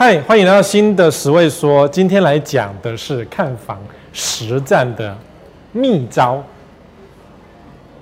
嗨，欢迎来到新的十位说。今天来讲的是看房实战的秘招。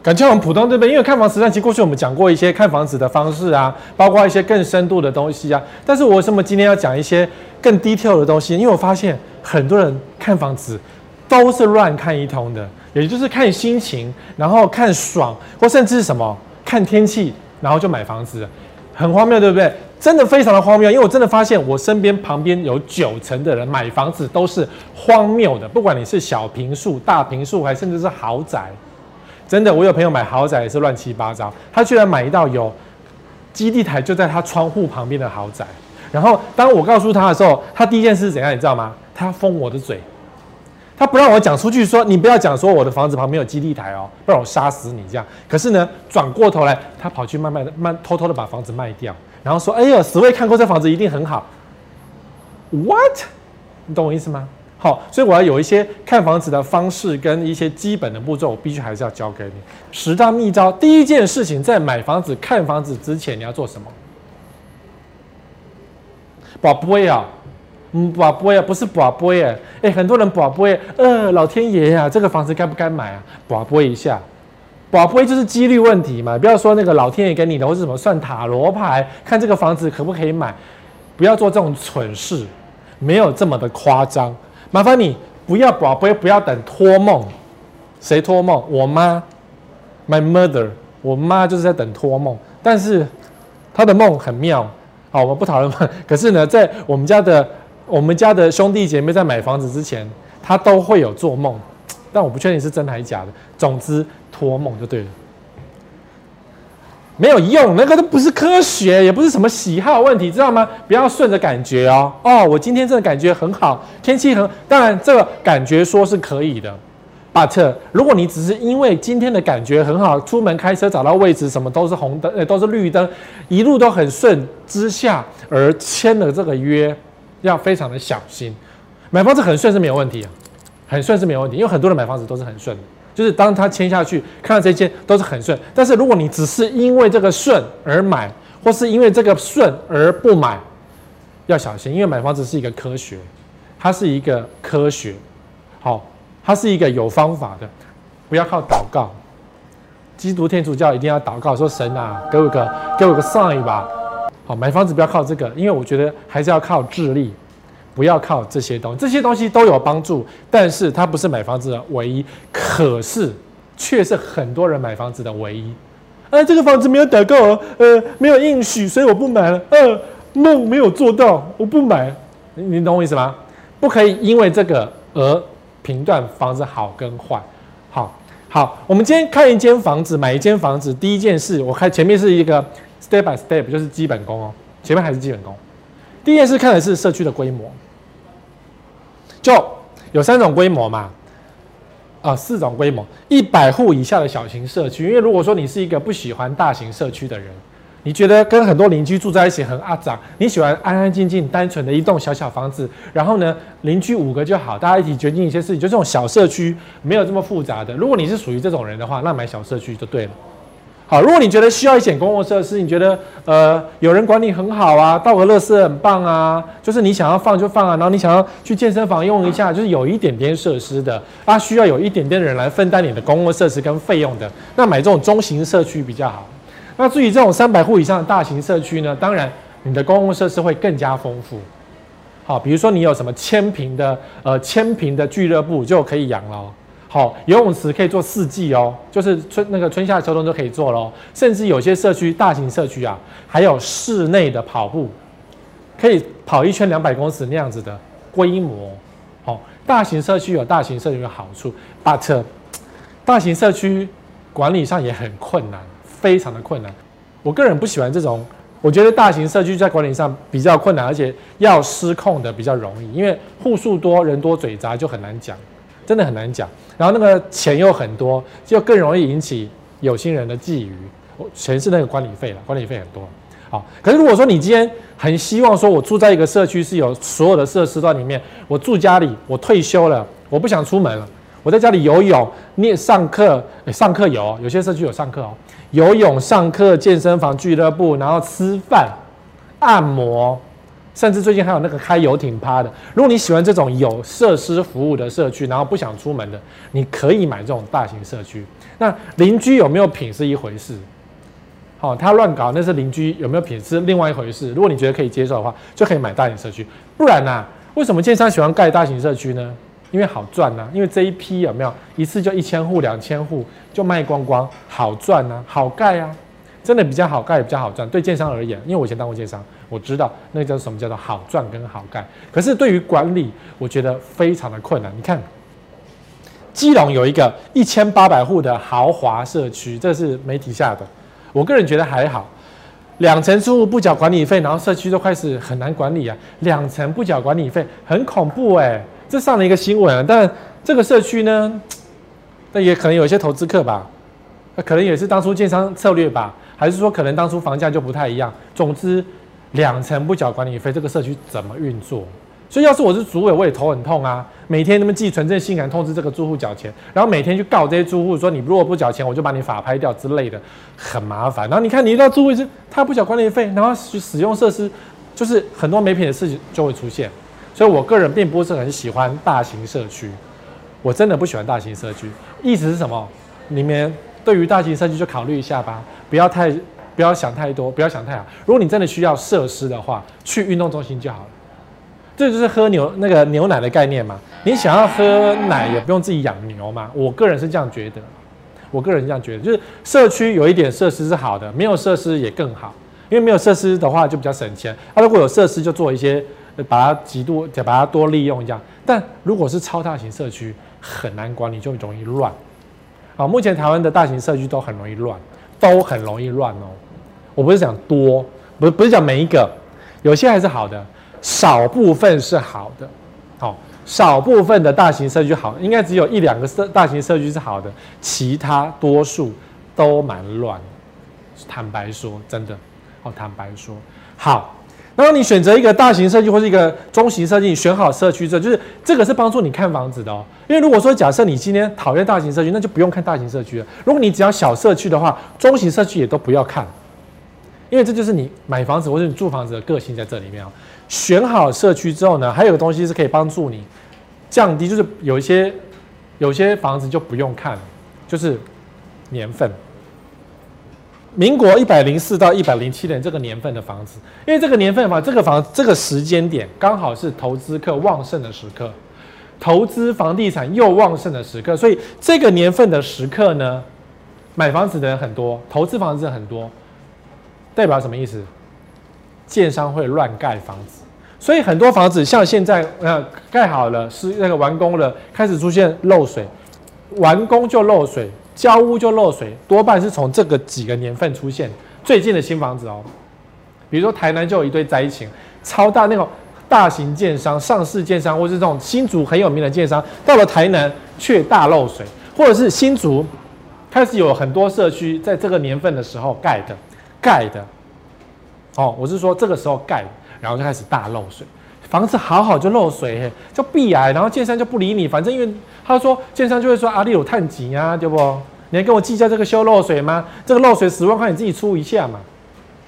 感觉我们普通对不对？因为看房实战，其实过去我们讲过一些看房子的方式啊，包括一些更深度的东西啊。但是我为什么今天要讲一些更 detail 的东西？因为我发现很多人看房子都是乱看一通的，也就是看心情，然后看爽，或甚至是什么看天气，然后就买房子，很荒谬，对不对？真的非常的荒谬，因为我真的发现我身边旁边有九成的人买房子都是荒谬的，不管你是小平数、大平数，还甚至是豪宅，真的，我有朋友买豪宅也是乱七八糟，他居然买一道有基地台就在他窗户旁边的豪宅，然后当我告诉他的时候，他第一件事是怎样，你知道吗？他封我的嘴。他不让我讲出去说，说你不要讲说我的房子旁边有基地台哦，不然我杀死你这样。可是呢，转过头来，他跑去慢慢的、慢偷偷的把房子卖掉，然后说：“哎呦，十位看过这房子一定很好。”What？你懂我意思吗？好，所以我要有一些看房子的方式跟一些基本的步骤，我必须还是要教给你。十大秘招，第一件事情，在买房子、看房子之前，你要做什么？宝贝啊！嗯，博杯啊，不是博杯哎，哎，很多人博杯，呃，老天爷呀、啊，这个房子该不该买啊？博杯一下，博杯就是几率问题嘛，不要说那个老天爷给你的，或是什么算塔罗牌，看这个房子可不可以买，不要做这种蠢事，没有这么的夸张。麻烦你不要博杯，不要等托梦，谁托梦？我妈，my mother，我妈就是在等托梦，但是她的梦很妙，好，我们不讨论，可是呢，在我们家的。我们家的兄弟姐妹在买房子之前，他都会有做梦，但我不确定是真还是假的。总之，托梦就对了，没有用，那个都不是科学，也不是什么喜好问题，知道吗？不要顺着感觉哦。哦，我今天真的感觉很好，天气很……当然，这个感觉说是可以的，but 如果你只是因为今天的感觉很好，出门开车找到位置，什么都是红灯，呃，都是绿灯，一路都很顺之下而签了这个约。要非常的小心，买房子很顺是没有问题啊，很顺是没有问题，因为很多人买房子都是很顺的，就是当他签下去，看到这间都是很顺。但是如果你只是因为这个顺而买，或是因为这个顺而不买，要小心，因为买房子是一个科学，它是一个科学，好，它是一个有方法的，不要靠祷告。基督天主教一定要祷告，说神啊，给我个给我个 sign 吧。好，买房子不要靠这个，因为我觉得还是要靠智力，不要靠这些东西。这些东西都有帮助，但是它不是买房子的唯一。可是，却是很多人买房子的唯一。哎，这个房子没有祷告，呃，没有应许，所以我不买了。呃，梦没有做到，我不买。你懂我意思吗？不可以因为这个而评断房子好跟坏。好，好，我们今天看一间房子，买一间房子，第一件事，我看前面是一个。Step by step 就是基本功哦，前面还是基本功。第一件事看的是社区的规模，就有三种规模嘛，啊，四种规模，一百户以下的小型社区。因为如果说你是一个不喜欢大型社区的人，你觉得跟很多邻居住在一起很阿杂，你喜欢安安静静、单纯的一栋小小房子，然后呢，邻居五个就好，大家一起决定一些事情，就这种小社区没有这么复杂的。如果你是属于这种人的话，那买小社区就对了。好，如果你觉得需要一点公共设施，你觉得呃有人管理很好啊，倒个垃圾很棒啊，就是你想要放就放啊，然后你想要去健身房用一下，就是有一点点设施的，啊需要有一点点的人来分担你的公共设施跟费用的，那买这种中型社区比较好。那至于这种三百户以上的大型社区呢，当然你的公共设施会更加丰富。好，比如说你有什么千平的呃千平的俱乐部就可以养了。好，游泳池可以做四季哦，就是春那个春夏秋冬都可以做咯。甚至有些社区，大型社区啊，还有室内的跑步，可以跑一圈两百公尺那样子的规模。好，大型社区有大型社区的好处，but 大型社区管理上也很困难，非常的困难。我个人不喜欢这种，我觉得大型社区在管理上比较困难，而且要失控的比较容易，因为户数多人多嘴杂就很难讲。真的很难讲，然后那个钱又很多，就更容易引起有心人的觊觎。全是那个管理费了，管理费很多。好，可是如果说你今天很希望说，我住在一个社区是有所有的设施在里面，我住家里，我退休了，我不想出门了，我在家里游泳、念上课，上课有，有些社区有上课哦，游泳、上课、健身房、俱乐部，然后吃饭、按摩，甚至最近还有那个开游艇趴的。如果你喜欢这种有设施服务的社区，然后不想出门的，你可以买这种大型社区。那邻居有没有品是一回事，好，他乱搞那是邻居有没有品是另外一回事。如果你觉得可以接受的话，就可以买大型社区。不然呢、为什么建商喜欢盖大型社区呢？因为好赚呐、因为这一批有没有一次就一千户、两千户就卖光光，好赚呐、好盖啊，真的比较好盖，比较好赚。对建商而言，因为我以前当过建商，我知道那叫什么叫做好赚跟好干。可是对于管理，我觉得非常的困难。你看，基隆有一个一千八百户的豪华社区，这是媒体下的，我个人觉得还好。两层住户不缴管理费，然后社区都开始很难管理啊。两层不缴管理费，很恐怖哎、这上了一个新闻啊，但这个社区呢，那也可能有一些投资客吧，可能也是当初建商策略吧，还是说可能当初房价就不太一样。总之，两层不缴管理费，这个社区怎么运作？所以要是我是主委，我也头很痛啊。每天他们寄存证信函通知这个住户缴钱，然后每天去告这些住户说，你如果不缴钱，我就把你法拍掉之类的，很麻烦。然后你看你遇到住户是他不缴管理费，然后去使用设施，就是很多没品的事情就会出现。所以，我个人并不是很喜欢大型社区，我真的不喜欢大型社区。意思是什么？你们对于大型社区就考虑一下吧，不要太不要想太多，不要想太好。如果你真的需要设施的话，去运动中心就好了。这就是喝牛那个牛奶的概念嘛。你想要喝奶，也不用自己养牛嘛。我个人是这样觉得，我个人这样觉得，就是社区有一点设施是好的，没有设施也更好，因为没有设施的话就比较省钱。啊，如果有设施，就做一些。把它极度，把它多利用一下。但如果是超大型社区，很难管理，就容易乱。啊，目前台湾的大型社区都很容易乱，都很容易乱哦。我不是讲多，不不是讲每一个，有些还是好的，少部分是好的。好，少部分的大型社区好，应该只有一两个社大型社区是好的，其他多数都蛮乱。坦白说，真的，哦，坦白说，好。然后你选择一个大型社区或是一个中型社区，你选好社区之后，就是这个是帮助你看房子的哦。因为如果说假设你今天讨厌大型社区，那就不用看大型社区了。如果你只要小社区的话，中型社区也都不要看，因为这就是你买房子或者你住房子的个性在这里面哦。选好社区之后呢，还有个东西是可以帮助你降低，就是有一些有些房子就不用看，就是年份。民国一百零四到一百零七年这个年份的房子，因为这个年份嘛，这个房这个时间点刚好是投资客旺盛的时刻，投资房地产又旺盛的时刻，所以这个年份的时刻呢，买房子的人很多，投资房子的很多，代表什么意思？建商会乱盖房子，所以很多房子像现在呃盖好了，是那个完工了，开始出现漏水，完工就漏水。交屋就漏水，多半是从这个几个年份出现。最近的新房子哦，比如说台南就有一堆灾情，超大那种大型建商、上市建商，或是这种新竹很有名的建商，到了台南却大漏水，或者是新竹开始有很多社区在这个年份的时候盖的，盖的，哦，我是说这个时候盖，然后就开始大漏水。房子好好就漏水，就避癌，然后建商就不理你。反正因为他说建商就会说啊，你有探井啊，对不？你还跟我计较这个修漏水吗？这个漏水十万块你自己出一下嘛，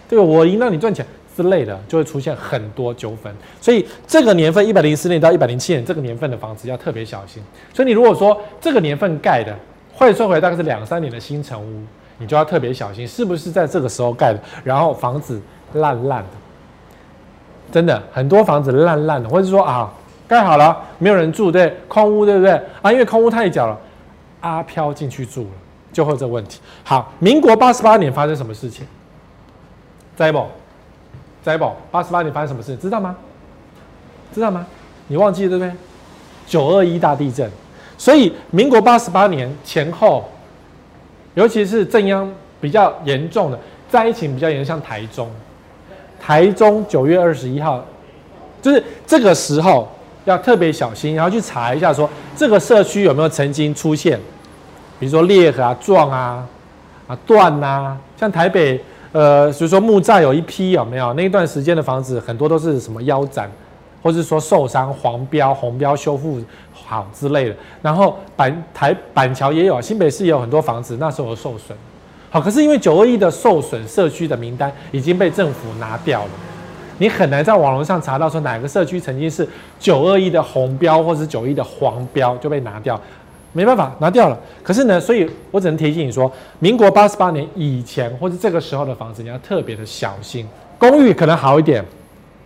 对？我赢让你赚钱之类的，就会出现很多纠纷。所以这个年份一百零四年到一百零七年这个年份的房子要特别小心。所以你如果说这个年份盖的，换算回来大概是两三年的新成屋，你就要特别小心，是不是在这个时候盖的？然后房子烂烂的。真的很多房子烂烂的，或者说啊，盖好了没有人住，对，空屋，对不对啊？因为空屋太小了，阿飘进去住了，就会这问题。好，民国八十八年发生什么事情？在不？在不？八十八年发生什么事？知道吗？知道吗？你忘记了对不对？九二一大地震，所以民国八十八年前后，尤其是正央比较严重的灾情比较严重，像台中。台中九月二十一号，就是这个时候要特别小心，然后去查一下说这个社区有没有曾经出现，比如说裂啊、撞啊、啊断啊，像台北呃，比如说木栅有一批有没有那一段时间的房子，很多都是什么腰斩，或者说受伤、黄标、红标修复好之类的。然后板台板桥也有，新北市也有很多房子那时候受损。好，可是因为九二一的受损社区的名单已经被政府拿掉了，你很难在网络上查到说哪个社区曾经是九二一的红标或者是九一的黄标就被拿掉，没办法拿掉了。可是呢，所以我只能提醒你说，民国八十八年以前或者这个时候的房子，你要特别的小心。公寓可能好一点，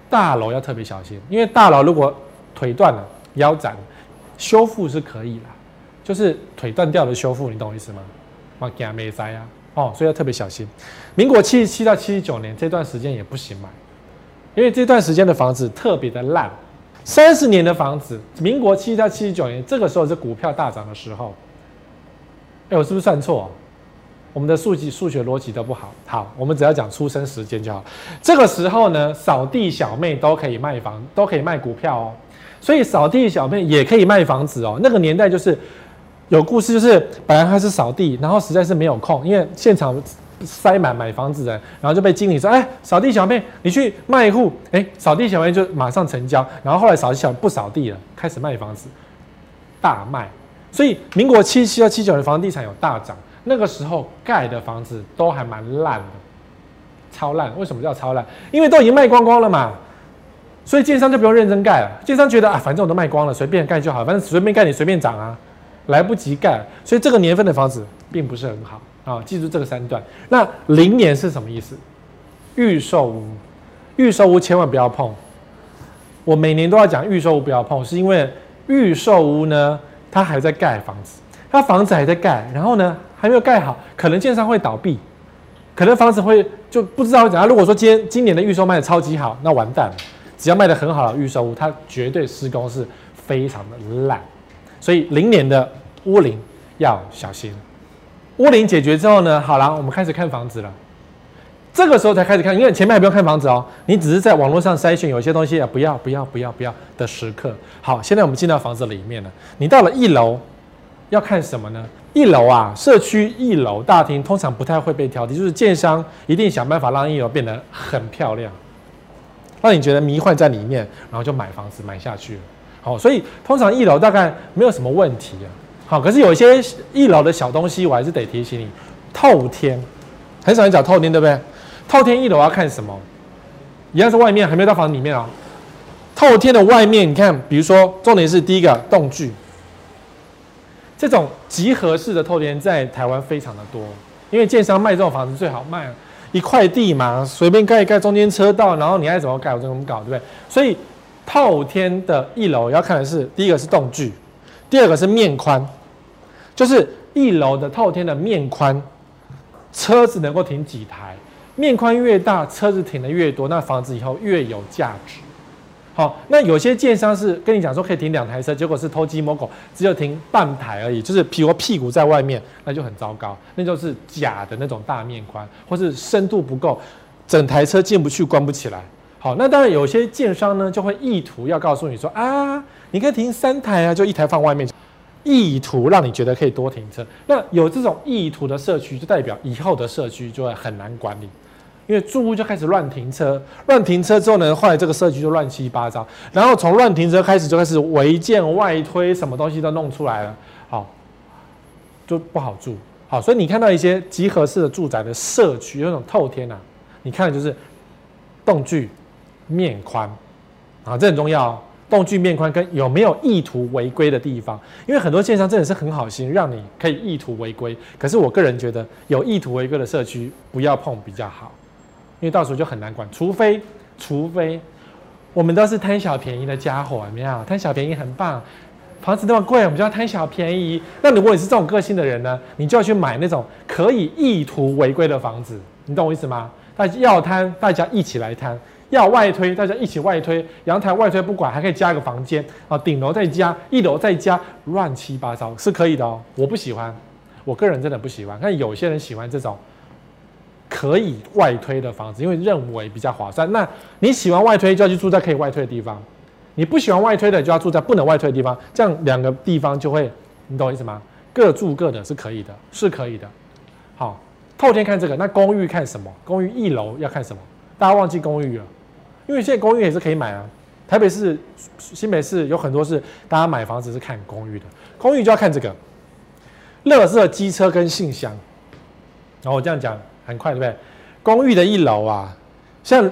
大楼要特别小心，因为大楼如果腿断了、腰斩，修复是可以的，就是腿断掉的修复，你懂我意思吗？我没灾啊！哦，所以要特别小心。民国七十七到七十九年这段时间也不行买，因为这段时间的房子特别的烂。三十年的房子，民国七十到七十九年这个时候是股票大涨的时候。哎，我是不是算错？我们的数据数学逻辑都不好。好，我们只要讲出生时间就好。这个时候呢，扫地小妹都可以卖房，都可以卖股票哦。所以扫地小妹也可以卖房子哦。那个年代就是。有故事，就是本来她是扫地，然后实在是没有空，因为现场塞满买房子的人，然后就被经理说：“哎，扫地小妹，你去卖一户。”哎，扫地小妹就马上成交。然后后来扫地小妹不扫地了，开始卖房子，大卖。所以民国七七到七九年房地产有大涨，那个时候盖的房子都还蛮烂的，超烂。为什么叫超烂？因为都已经卖光光了嘛，所以建商就不用认真盖了。建商觉得啊，反正我都卖光了，随便盖就好，反正随便盖你随便涨啊。来不及盖，所以这个年份的房子并不是很好啊。记住这个三段。那零年是什么意思？预售屋，预售屋千万不要碰。我每年都要讲预售屋不要碰，是因为预售屋呢，它还在盖房子，它房子还在盖，然后呢还没有盖好，可能建商会倒闭，可能房子会就不知道会怎样。如果说今今年的预售卖的超级好，那完蛋了。只要卖的很好的预售屋，它绝对施工是非常的烂。所以零年的屋龄要小心。屋龄解决之后呢，好了，我们开始看房子了。这个时候才开始看，因为前面还不用看房子哦，你只是在网络上筛选有些东西啊，不要不要不要不要的时刻。好，现在我们进到房子里面了。你到了一楼，要看什么呢？一楼啊，社区一楼大厅通常不太会被挑剔，就是建商一定想办法让一楼变得很漂亮，让你觉得迷幻在里面，然后就买房子买下去了。好，所以通常一楼大概没有什么问题啊。好，可是有一些一楼的小东西，我还是得提醒你。透天，很少人讲透天，对不对？透天一楼要看什么？一样是外面，还没有到房子里面哦。透天的外面，你看，比如说，重点是第一个动距，这种集合式的透天在台湾非常的多，因为建商卖这种房子最好卖，一块地嘛，随便盖一盖，中间车道，然后你爱怎么盖我就怎么搞，对不对？所以。透天的一楼要看的是，第一个是动距，第二个是面宽，就是一楼的透天的面宽，车子能够停几台，面宽越大，车子停的越多，那房子以后越有价值。好，那有些建商是跟你讲说可以停两台车，结果是偷鸡摸狗，只有停半台而已，就是譬如屁股在外面，那就很糟糕，那就是假的那种大面宽，或是深度不够，整台车进不去，关不起来。好，那当然有些建商呢就会意图要告诉你说啊，你可以停三台啊，就一台放外面，意图让你觉得可以多停车。那有这种意图的社区，就代表以后的社区就会很难管理，因为住户就开始乱停车，乱停车之后呢，后来这个社区就乱七八糟，然后从乱停车开始就开始违建外推，什么东西都弄出来了，好，就不好住。好，所以你看到一些集合式的住宅的社区，有那种透天啊，你看的就是栋距。面宽，啊，这很重要哦。栋距面宽跟有没有意图违规的地方，因为很多建商真的是很好心，让你可以意图违规。可是我个人觉得，有意图违规的社区不要碰比较好，因为到时候就很难管。除非，除非我们都是贪小便宜的家伙，有没有？贪小便宜很棒，房子那么贵，我们就要贪小便宜。那如果你是这种个性的人呢，你就要去买那种可以意图违规的房子，你懂我意思吗？大家要贪，大家一起来贪。要外推，大家一起外推，阳台外推不管，还可以加一个房间啊，顶楼再加，一楼再加，乱七八糟是可以的哦。我不喜欢，我个人真的不喜欢。但有些人喜欢这种可以外推的房子，因为认为比较划算。那你喜欢外推，就要去住在可以外推的地方；你不喜欢外推的，就要住在不能外推的地方。这样两个地方就会，你懂我意思吗？各住各的，是可以的，是可以的。好，透天看这个，那公寓看什么？公寓一楼要看什么？大家忘记公寓了。因为现在公寓也是可以买啊，台北市、新北市有很多是大家买房子是看公寓的，公寓就要看这个，乐色机车跟信箱。然后我这样讲很快，对不对？公寓的一楼啊，像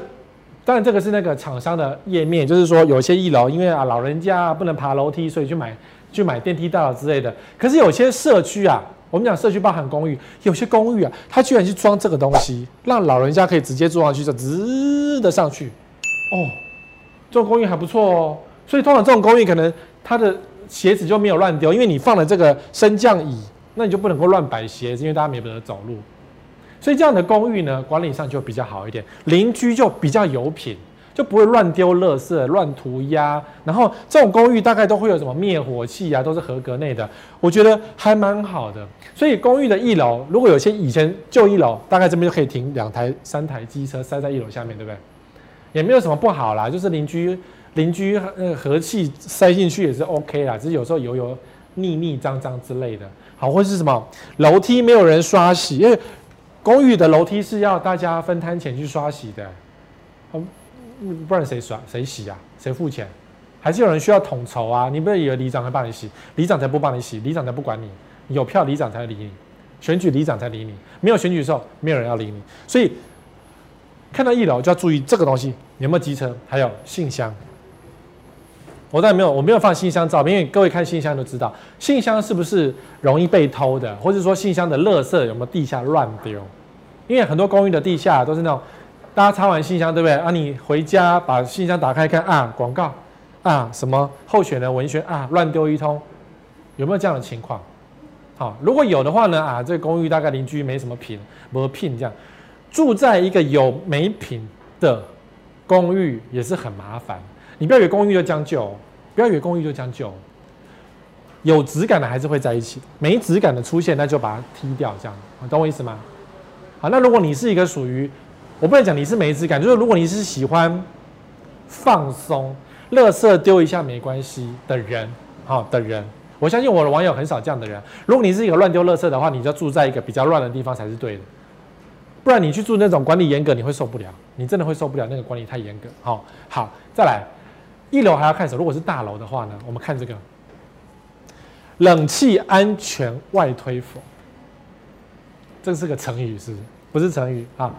当然这个是那个厂商的页面，就是说有些一楼因为啊老人家不能爬楼梯，所以去买去买电梯大楼之类的。可是有些社区啊，我们讲社区包含公寓，有些公寓啊，它居然去装这个东西，让老人家可以直接坐上去就直的上去。哦，这种公寓还不错哦。所以通常这种公寓可能它的鞋子就没有乱丢，因为你放了这个升降椅，那你就不能够乱摆鞋子，因为大家没得走路。所以这样的公寓呢，管理上就比较好一点，邻居就比较有品，就不会乱丢垃圾、乱涂鸦。然后这种公寓大概都会有什么灭火器啊，都是合格内的，我觉得还蛮好的。所以公寓的一楼，如果有些以前旧一楼，大概这边就可以停两台、三台机车塞在一楼下面，对不对？也没有什么不好啦，就是邻居邻居呃和气塞进去也是 OK 啦，只是有时候油油腻腻脏脏之类的。好，或是什么楼梯没有人刷洗，因为。公寓的楼梯是要大家分摊钱去刷洗的，不然谁刷谁洗啊？谁付钱？还是有人需要统筹啊？你不要以为里长会帮你洗，里长才不帮你洗，里长才不管你。有票里长才理你，选举里长才理你，没有选举的时候没有人要理你。所以看到一楼就要注意这个东西有没有机车，还有信箱。我当然没有，我没有放信箱照片，因为各位看信箱都知道，信箱是不是容易被偷的，或者说信箱的垃圾有没有地下乱丢？因为很多公寓的地下都是那种，大家插完信箱，对不对？啊，你回家把信箱打开看啊，广告啊，什么候选人文宣啊，乱丢一通，有没有这样的情况？好，如果有的话呢，啊，这公寓大概邻居没什么品，没品这样，住在一个有没品的公寓也是很麻烦。你不要以为公寓就将就，不要以为公寓就将就，有质感的还是会在一起，没质感的出现，那就把它踢掉，这样，懂我意思吗？好，那如果你是一个属于，我不能讲你是没质感，就是如果你是喜欢放松，垃圾丢一下没关系的人，好的人，我相信我的网友很少这样的人。如果你是一个乱丢垃圾的话，你就住在一个比较乱的地方才是对的，不然你去住那种管理严格，你会受不了，你真的会受不了那个管理太严格。好，好，再来。一楼还要看什么？如果是大楼的话呢？我们看这个冷气安全外推否？这是个成语，是不是？不是成语啊！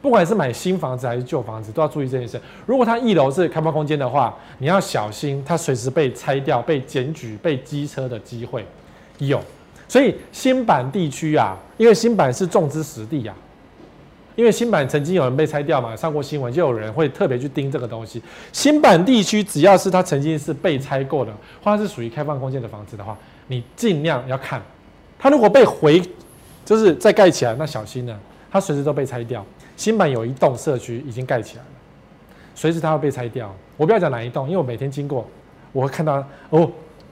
不管是买新房子还是旧房子，都要注意这件事。如果它一楼是开放空间的话，你要小心，它随时被拆掉、被检举、被机车的机会有。所以新板地区啊，因为新板是众之实地呀。因为新版曾经有人被拆掉嘛，上过新闻，就有人会特别去盯这个东西。新版地区只要是它曾经是被拆过的，或者是属于开放空间的房子的话，你尽量要看。它如果被回，就是再盖起来，那小心了，它随时都被拆掉。新版有一栋社区已经盖起来了，随时它会被拆掉。我不要讲哪一栋，因为我每天经过，我会看到哦，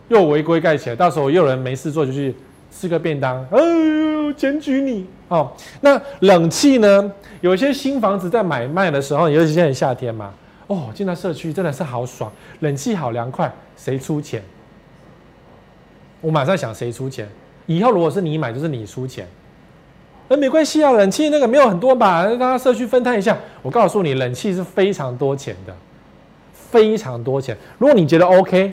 又违规盖起来，到时候又有人没事做就去吃个便当，哎呦，检举你。哦，那冷气呢？有一些新房子在买卖的时候，尤其现在夏天嘛，哦，进到社区真的是好爽，冷气好凉快，谁出钱？我马上想谁出钱？以后如果是你买，就是你出钱。那没关系啊，冷气那个没有很多吧，大家社区分摊一下。我告诉你，冷气是非常多钱的，非常多钱。如果你觉得 OK，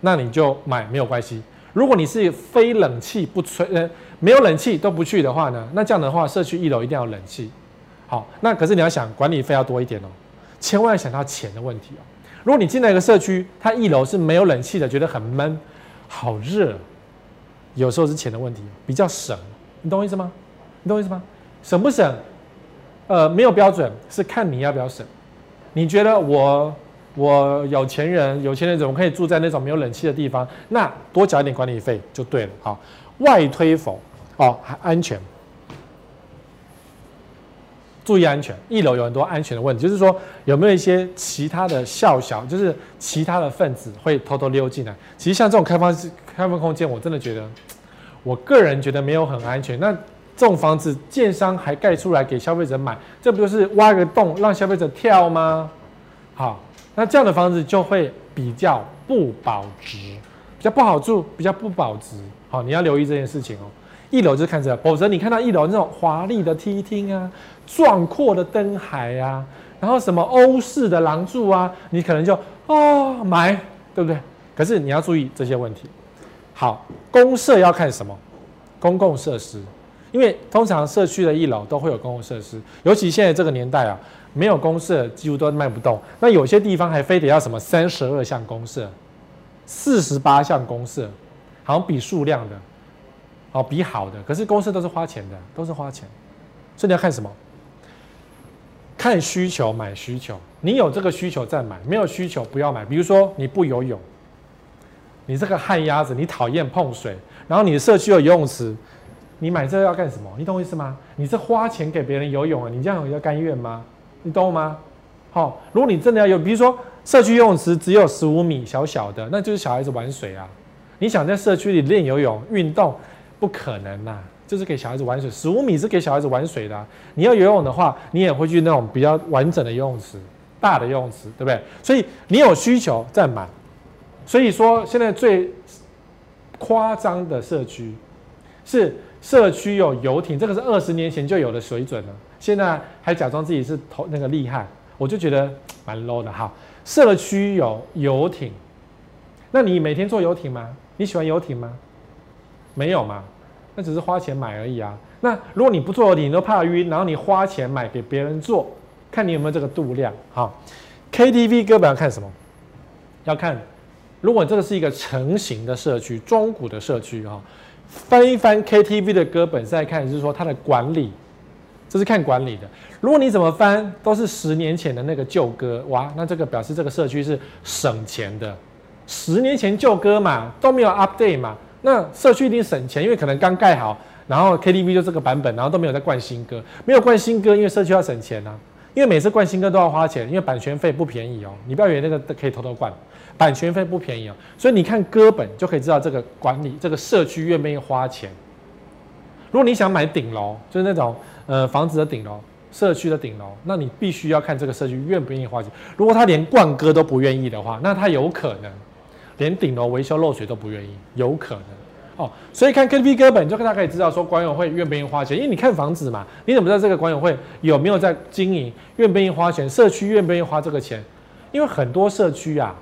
那你就买，没有关系。如果你是非冷气不吹，呃，没有冷气都不去的话呢，那这样的话，社区一楼一定要冷气。好，那可是你要想管理费要多一点哦，千万要想到钱的问题哦。如果你进来一个社区，它一楼是没有冷气的，觉得很闷，好热，有时候是钱的问题，比较省，你懂我意思吗？你懂我意思吗？省不省？呃，没有标准，是看你要不要省。你觉得我？我有钱人，有钱人怎么可以住在那种没有冷气的地方？那多缴一点管理费就对了。好，外推否？哦，还安全，注意安全。一楼有很多安全的问题，就是说有没有一些其他的笑小，就是其他的分子会偷偷溜进来。其实像这种开放式开放空间，我真的觉得，我个人觉得没有很安全。那这种房子，建商还盖出来给消费者买，这不就是挖个洞让消费者跳吗？好。那这样的房子就会比较不保值，比较不好住，比较不保值。好，你要留意这件事情哦。一楼就看着，否则你看到一楼那种华丽的梯厅啊，壮阔的灯海啊，然后什么欧式的廊柱啊，你可能就哦买，对不对？可是你要注意这些问题。好，公社要看什么？公共设施，因为通常社区的一楼都会有公共设施，尤其现在这个年代啊，没有公社几乎都卖不动。那有些地方还非得要什么三十二项公社，四十八项公社，好像比数量的，哦比好的，可是公司都是花钱的，都是花钱。所以你要看什么？看需求买需求，你有这个需求再买，没有需求不要买。比如说你不游泳，你这个旱鸭子，你讨厌碰水，然后你的社区有游泳池。你买这个要干什么？你懂我意思吗？你是花钱给别人游泳啊？你这样有要甘愿吗？你懂吗？好，如果你真的要游，比如说社区游泳池只有十五米，小小的，那就是小孩子玩水啊。你想在社区里练游泳运动，不可能呐，就是给小孩子玩水。十五米是给小孩子玩水的。你要游泳的话，你也会去那种比较完整的游泳池，大的游泳池，对不对？所以你有需求再买。所以说现在最夸张的社区是。社区有游艇，这个是二十年前就有的水准了。现在还假装自己是头那个厉害，我就觉得蛮 low 的哈。社区有游艇，那你每天坐游艇吗？你喜欢游艇吗？没有嘛？那只是花钱买而已啊。那如果你不做，你都怕晕，然后你花钱买给别人做，看你有没有这个度量。哈，KTV 歌本要看什么？要看，如果这个是一个成型的社区，中古的社区啊。翻一翻 KTV 的歌本，再看就是说它的管理，这是看管理的。如果你怎么翻都是十年前的那个旧歌，哇，那这个表示这个社区是省钱的。十年前旧歌嘛，都没有 update 嘛，那社区一定省钱，因为可能刚盖好，然后 KTV 就这个版本，然后都没有在灌新歌，没有灌新歌，因为社区要省钱啊，因为每次灌新歌都要花钱，因为版权费不便宜哦，你不要以为那个可以偷偷灌。版权费不便宜哦，所以你看歌本就可以知道这个管理这个社区愿不愿意花钱。如果你想买顶楼，就是那种呃房子的顶楼、社区的顶楼，那你必须要看这个社区愿不愿意花钱。如果他连灌歌都不愿意的话，那他有可能连顶楼维修漏水都不愿意，有可能哦。所以看 KTV 歌本，就大家可以知道说管委会愿不愿意花钱，因为你看房子嘛，你怎么知道这个管委会有没有在经营，愿不愿意花钱，社区愿不愿意花这个钱？因为很多社区啊。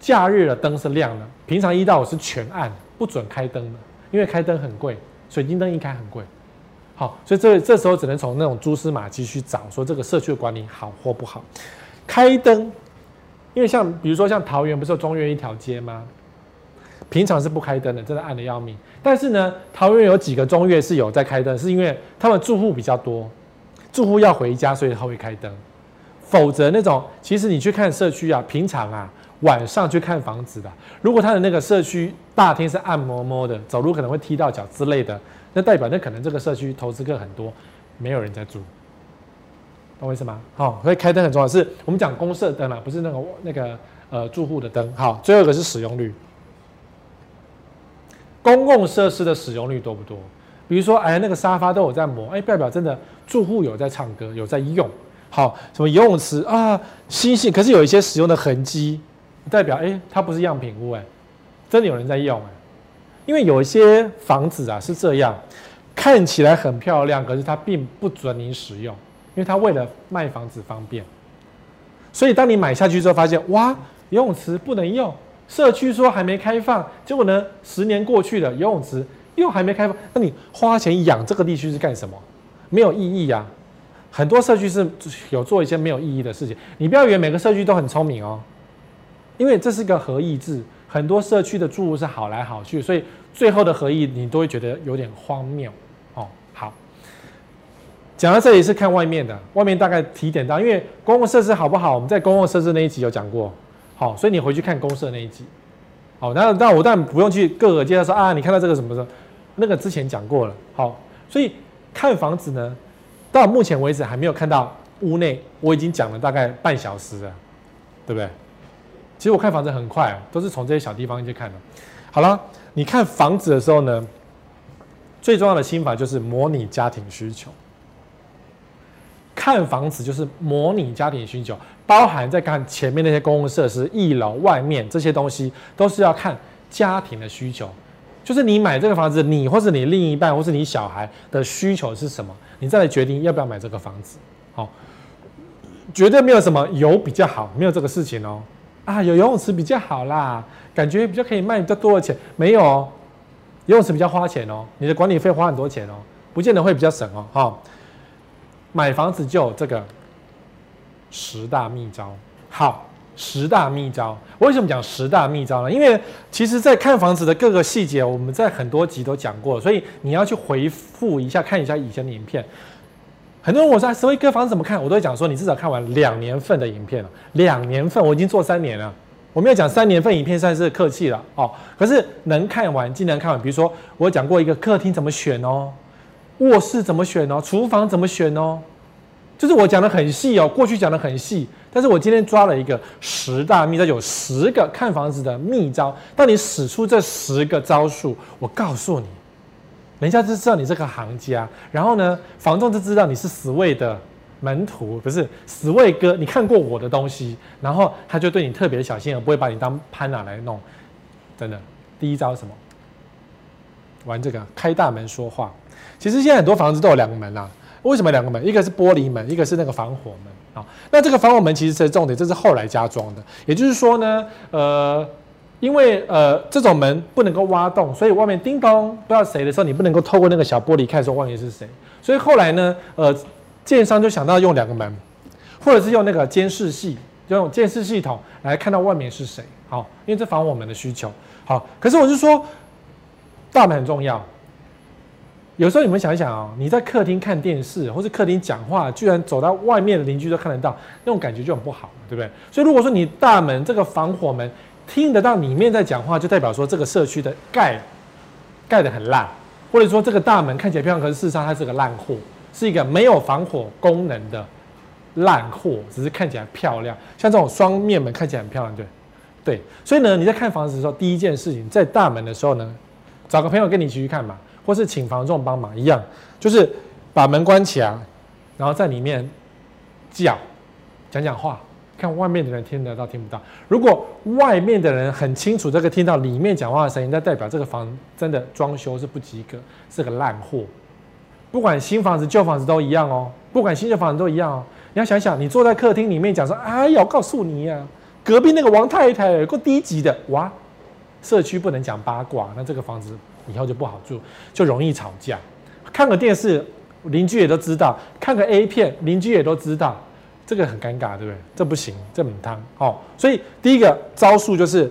假日的灯是亮的，平常一到五是全暗，不准开灯的，因为开灯很贵，水晶灯一开很贵。好，所以这这时候只能从那种蛛丝马迹去找，说这个社区的管理好或不好。开灯，因为像比如说像桃园不是有中越一条街吗？平常是不开灯的，真的暗得要命。但是呢，桃园有几个中越是有在开灯，是因为他们住户比较多，住户要回家，所以他会开灯。否则那种，其实你去看社区啊，平常啊。晚上去看房子的，如果他的那个社区大厅是暗摸摸的，走路可能会踢到脚之类的，那代表那可能这个社区投资客很多，没有人在住，懂我意思吗？好，所以开灯很重要，是我们讲公设灯啊，不是那个那个呃住户的灯。好，最后一个是使用率，公共设施的使用率多不多？比如说，哎，那个沙发都有在磨，哎，代表真的住户有在唱歌，有在用。好，什么游泳池啊，新兴，可是有一些使用的痕迹。代表哎，它不是样品屋哎，真的有人在用哎，因为有一些房子啊是这样，看起来很漂亮，可是它并不准你使用，因为他为了卖房子方便，所以当你买下去之后发现哇，游泳池不能用，社区说还没开放，结果呢，十年过去了，游泳池又还没开放，那你花钱养这个地区是干什么？没有意义呀，很多社区是有做一些没有意义的事情，你不要以为每个社区都很聪明哦。因为这是个合意制，很多社区的住户是好来好去，所以最后的合意你都会觉得有点荒谬。讲到这里是看外面的，外面大概提点到，因为公共设施好不好，我们在公共设施那一集有讲过，好，所以你回去看公设那一集，好，那那我当然不用去各个介绍说啊，你看到这个什么的，那个之前讲过了，好，所以看房子呢，到目前为止还没有看到屋内，我已经讲了大概半小时了，对不对？其实我看房子很快，都是从这些小地方去看的。好了，你看房子的时候呢，最重要的心法就是模拟家庭需求。看房子就是模拟家庭需求，包含在看前面那些公共设施、一楼、外面这些东西，都是要看家庭的需求。就是你买这个房子，你或是你另一半或是你小孩的需求是什么，你再来决定要不要买这个房子。好，绝对没有什么有比较好，没有这个事情哦。啊，有游泳池比较好啦，感觉比较可以卖比较多的钱。没有，游泳池比较花钱哦，你的管理费花很多钱哦。不见得会比较省哦。哈，买房子就有这个十大秘招。好，十大秘招，为什么讲十大秘招呢？因为其实，在看房子的各个细节，我们在很多集都讲过，所以你要去回复一下，看一下以前的影片。很多人问我说：“斯威哥房子怎么看？”我都会讲说：“你至少看完两年份的影片了。两年份，我已经做三年了。我没有讲三年份影片算是客气了哦。可是能看完，尽量看完。比如说，我讲过一个客厅怎么选哦，卧室怎么选哦，厨房怎么选哦，就是我讲的很细哦。过去讲的很细，但是我今天抓了一个十大秘招，有十个看房子的秘招。当你使出这十个招数，我告诉你。”人家就知道你是个行家，然后呢，房仲就知道你是死位的门徒，不是死位哥。你看过我的东西，然后他就对你特别小心，而不会把你当潘娜来弄。真的，第一招是什么？玩这个开大门说话。其实现在很多房子都有两个门啊。为什么两个门？一个是玻璃门，一个是那个防火门啊。那这个防火门其实是重点，这是后来加装的。也就是说呢，呃。因为呃，这种门不能够挖洞，所以外面叮咚不知道谁的时候，你不能够透过那个小玻璃看说外面是谁。所以后来呢，呃，建商就想到用两个门，或者是用那个监视器，用监视系统来看到外面是谁。好，因为这防火门的需求。好，可是我就说，大门很重要。有时候你们想一想啊、你在客厅看电视或是客厅讲话，居然走到外面的邻居都看得到，那种感觉就很不好，对不对？所以如果说你大门这个防火门，听得到里面在讲话，就代表说这个社区的盖盖得很烂，或者说这个大门看起来漂亮，可是事实上它是个烂货，是一个没有防火功能的烂货，只是看起来漂亮。像这种双面门看起来很漂亮，对对。所以呢，你在看房子的时候，第一件事情在大门的时候呢，找个朋友跟你一起去看嘛，或是请房仲帮忙一样，就是把门关起来，然后在里面叫讲讲话。看外面的人听得到听不到。如果外面的人很清楚这个听到里面讲话的声音，那代表这个房真的装修是不及格，是个烂货。不管新房子旧房子都一样哦，不管新旧房子都一样哦。你要想想，你坐在客厅里面讲说：“哎呀，我告诉你呀、隔壁那个王太太够低级的哇。”社区不能讲八卦，那这个房子以后就不好住，就容易吵架。看个电视，邻居也都知道；看个 A 片，邻居也都知道。这个很尴尬，对不对？这不行，这很烫哦。所以第一个招数就是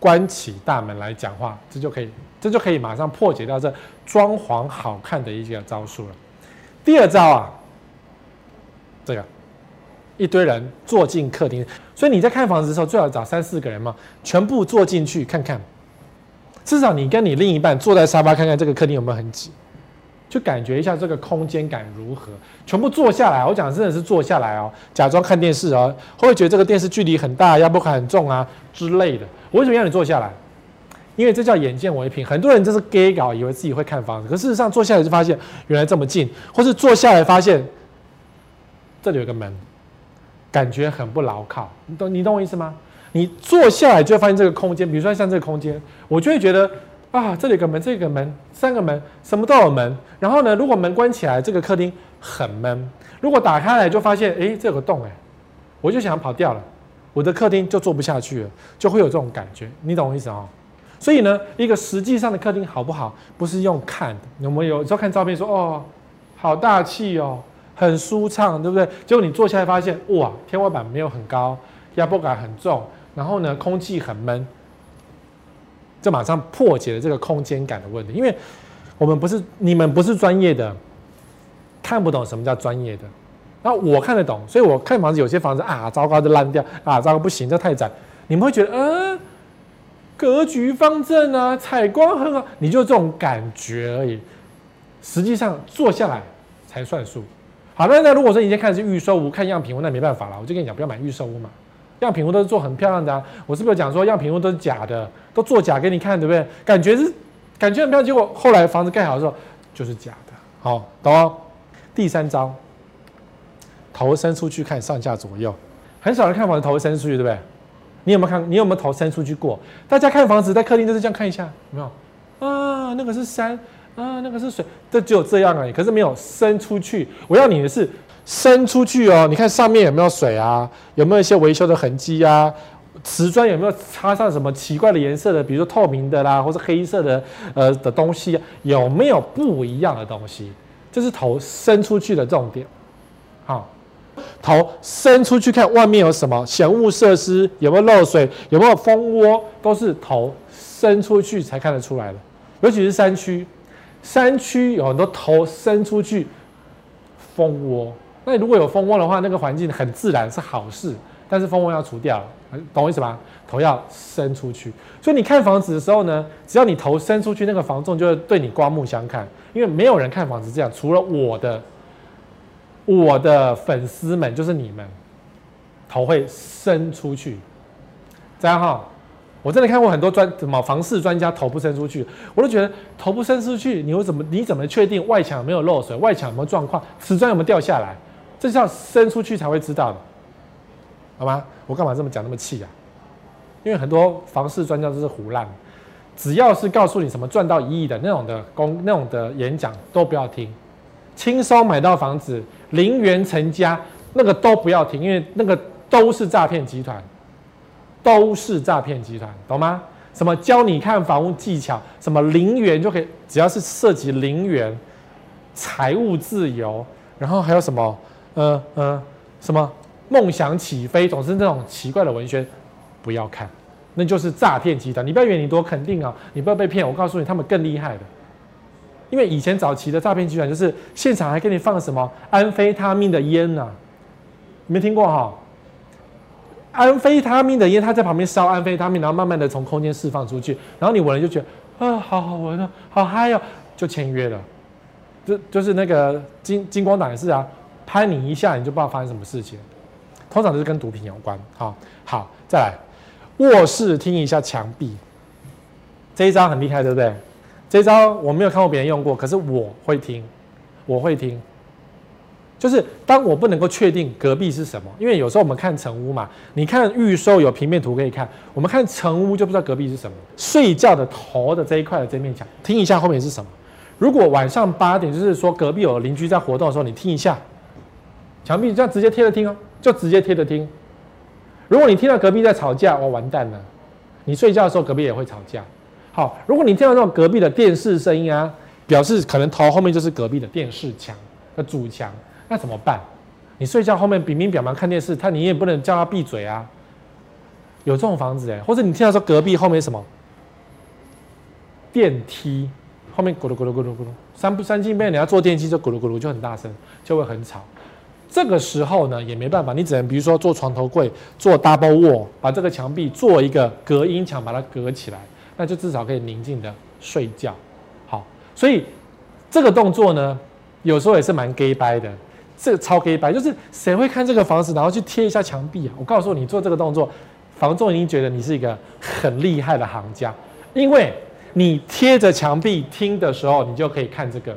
关起大门来讲话，这就可以，这就可以马上破解掉这装潢好看的一个招数了。第二招啊，这个一堆人坐进客厅，所以你在看房子的时候最好找三四个人嘛，全部坐进去看看，至少你跟你另一半坐在沙发看看这个客厅有没有很挤。就感觉一下这个空间感如何，全部坐下来。我讲真的是坐下来哦，假装看电视哦，会不会觉得这个电视距离很大，压迫感很重啊之类的？我为什么让你坐下来？因为这叫眼见为凭。很多人就是 gay 搞，以为自己会看房子，可事实上坐下来就发现原来这么近，或是坐下来发现这里有个门，感觉很不牢靠。你懂你懂我意思吗？你坐下来就会发现这个空间，比如说像这个空间，我就会觉得。啊，这里有个门，这个门，三个门，什么都有门。然后呢，如果门关起来，这个客厅很闷；如果打开来，就发现，哎，这有个洞，哎，我就想跑掉了，我的客厅就坐不下去了，就会有这种感觉。你懂我意思哦？所以呢，一个实际上的客厅好不好，不是用看的。我们有时候看照片说，哦，好大气哦，很舒畅，对不对？结果你坐下来发现，哇，天花板没有很高，压迫感很重，然后呢，空气很闷。就马上破解了这个空间感的问题，因为我们不是你们不是专业的，看不懂什么叫专业的。那我看得懂，所以我看房子，有些房子啊，糟糕就烂掉啊，糟糕不行，这太窄。你们会觉得，嗯，格局方正啊，采光很好，你就这种感觉而已。实际上坐下来才算数。好，那那如果说你先看的是预售屋，看样品屋，那没办法了，我就跟你讲，不要买预售屋嘛。样品屋都是做很漂亮的啊，我是不是讲说样品屋都是假的，都做假给你看，对不对？感觉是感觉很漂亮，结果后来房子盖好的时候就是假的。好，懂吗？第三招，头伸出去看上下左右，很少人看房子头伸出去，对不对？你有没有看？你有没有头伸出去过？大家看房子在客厅都是这样看一下，有没有？啊，那个是山啊，那个是水，这只有这样而已，可是没有伸出去。我要你的是。伸出去哦，你看上面有没有水啊？有没有一些维修的痕迹啊？瓷砖有没有插上什么奇怪的颜色的，比如说透明的啦，或是黑色的呃的东西啊？有没有不一样的东西？就是头伸出去的重点。好，头伸出去看外面有什么嫌恶设施，有没有漏水，有没有蜂窝，都是头伸出去才看得出来的。尤其是山区，山区有很多头伸出去蜂窝。那如果有蜂窝的话，那个环境很自然是好事，但是蜂窝要除掉，懂我意思吗？头要伸出去。所以你看房子的时候呢，只要你头伸出去，那个房仲就会对你刮目相看，因为没有人看房子这样，除了我的。我的粉丝们就是你们，头会伸出去，这样哈。我真的看过很多专什么房市专家头部伸出去，我都觉得头部伸出去，你会怎么你怎么确定外墙有没有漏水，外墙有没有状况，瓷砖有没有掉下来？这是要伸出去才会知道的，好吗？我干嘛这么讲那么气啊？因为很多房市专家都是胡烂，只要是告诉你什么赚到一亿的那种的公那种的演讲都不要听，轻松买到房子。零元成家，那个都不要听，因为那个都是诈骗集团，都是诈骗集团，懂吗？什么教你看房屋技巧，什么零元就可以，只要是涉及零元，财务自由，然后还有什么，呃呃，什么梦想起飞，总是那种奇怪的文宣，不要看，那就是诈骗集团。你不要以为你多肯定啊，你不要被骗。我告诉你，他们更厉害的。因为以前早期的诈骗集团就是现场还给你放什么安非他命的烟呢、啊？没听过哈？安非他命的烟，他在旁边烧安非他命，然后慢慢的从空间释放出去，然后你闻了就觉得啊，好好闻啊，好嗨哦，就签约了。就就是那个金金光党也是啊，拍你一下你就不知道发生什么事情，通常都是跟毒品有关。好，好，再来卧室听一下墙壁，这一招很厉害，对不对？这招我没有看过别人用过，可是我会听，我会听。就是当我不能够确定隔壁是什么，因为有时候我们看成屋嘛，你看预售有平面图可以看，我们看成屋就不知道隔壁是什么。睡觉的头的这一块的这面墙，听一下后面是什么。如果晚上八点，就是说隔壁有邻居在活动的时候，你听一下，墙壁这样直接贴着听哦，就直接贴着听。如果你听到隔壁在吵架，我，完蛋了，你睡觉的时候隔壁也会吵架。好，如果你听到那种隔壁的电视声音啊，表示可能头后面就是隔壁的电视墙的主墙，那怎么办？你睡觉后面明明表忙看电视，他你也不能叫他闭嘴啊。有这种房子哎，或者你听到说隔壁后面什么电梯后面咕噜咕噜咕噜咕噜，三不三更半夜你要坐电梯就咕噜咕噜就很大声，就会很吵。这个时候呢也没办法，你只能比如说做床头柜，做 double wall，把这个墙壁做一个隔音墙，把它隔起来。那就至少可以宁静的睡觉，好，所以这个动作呢，有时候也是蛮 gay 掰的，这个超黑白，就是谁会看这个房子，然后去贴一下墙壁啊？我告诉你，做这个动作，房仲已经觉得你是一个很厉害的行家，因为你贴着墙壁听的时候，你就可以看这个，